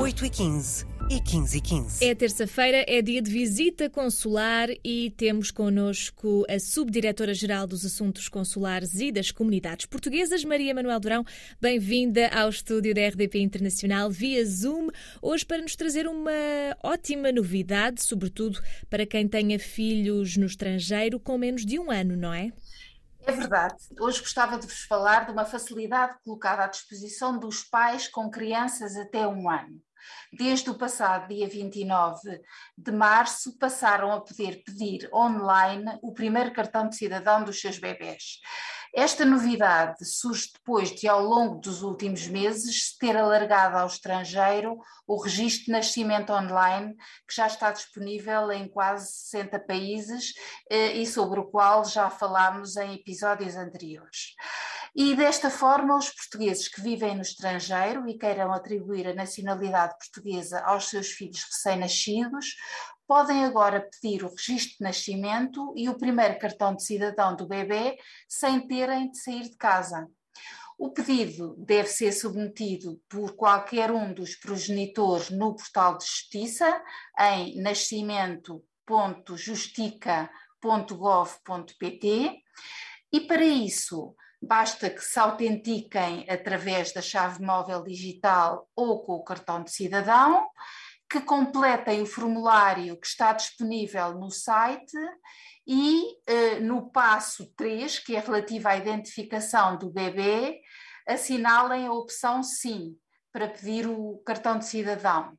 8h15 e 15 e 15. É terça-feira, é dia de visita consular e temos connosco a Subdiretora-Geral dos Assuntos Consulares e das Comunidades Portuguesas, Maria Manuel Durão. Bem-vinda ao estúdio da RDP Internacional via Zoom, hoje para nos trazer uma ótima novidade, sobretudo para quem tenha filhos no estrangeiro com menos de um ano, não é? É verdade. Hoje gostava de vos falar de uma facilidade colocada à disposição dos pais com crianças até um ano. Desde o passado dia 29 de março, passaram a poder pedir online o primeiro cartão de cidadão dos seus bebés. Esta novidade surge depois de, ao longo dos últimos meses, ter alargado ao estrangeiro o registro de nascimento online, que já está disponível em quase 60 países eh, e sobre o qual já falámos em episódios anteriores. E desta forma, os portugueses que vivem no estrangeiro e queiram atribuir a nacionalidade portuguesa aos seus filhos recém-nascidos, podem agora pedir o registro de nascimento e o primeiro cartão de cidadão do bebê sem terem de sair de casa. O pedido deve ser submetido por qualquer um dos progenitores no portal de justiça em nascimento.justica.gov.pt e para isso Basta que se autentiquem através da chave móvel digital ou com o cartão de cidadão, que completem o formulário que está disponível no site e eh, no passo 3, que é relativo à identificação do bebê, assinalem a opção sim para pedir o cartão de cidadão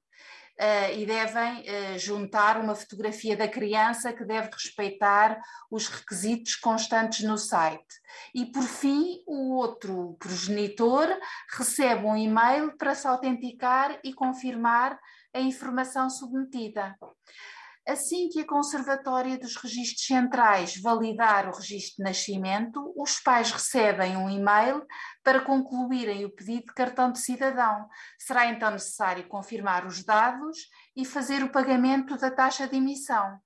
uh, e devem uh, juntar uma fotografia da criança que deve respeitar os requisitos constantes no site. E, por fim, o outro progenitor recebe um e-mail para se autenticar e confirmar a informação submetida. Assim que a Conservatória dos Registros Centrais validar o registro de nascimento, os pais recebem um e-mail para concluírem o pedido de cartão de cidadão. Será então necessário confirmar os dados e fazer o pagamento da taxa de emissão.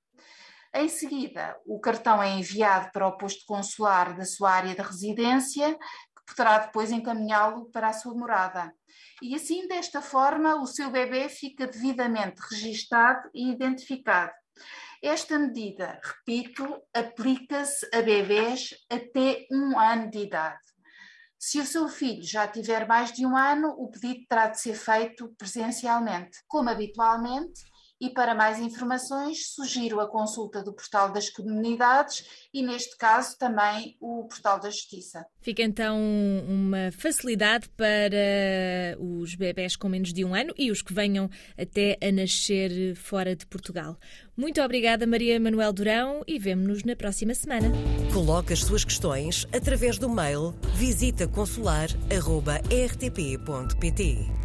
Em seguida, o cartão é enviado para o posto consular da sua área de residência, poderá depois encaminhá-lo para a sua morada. E assim, desta forma, o seu bebê fica devidamente registado e identificado. Esta medida, repito, aplica-se a bebês até um ano de idade. Se o seu filho já tiver mais de um ano, o pedido terá de ser feito presencialmente. Como habitualmente, e para mais informações, sugiro a consulta do Portal das Comunidades e, neste caso, também o Portal da Justiça. Fica então uma facilidade para os bebés com menos de um ano e os que venham até a nascer fora de Portugal. Muito obrigada, Maria Manuel Durão, e vemo-nos na próxima semana. Coloque as suas questões através do mail visitaconsular.rtp.pt.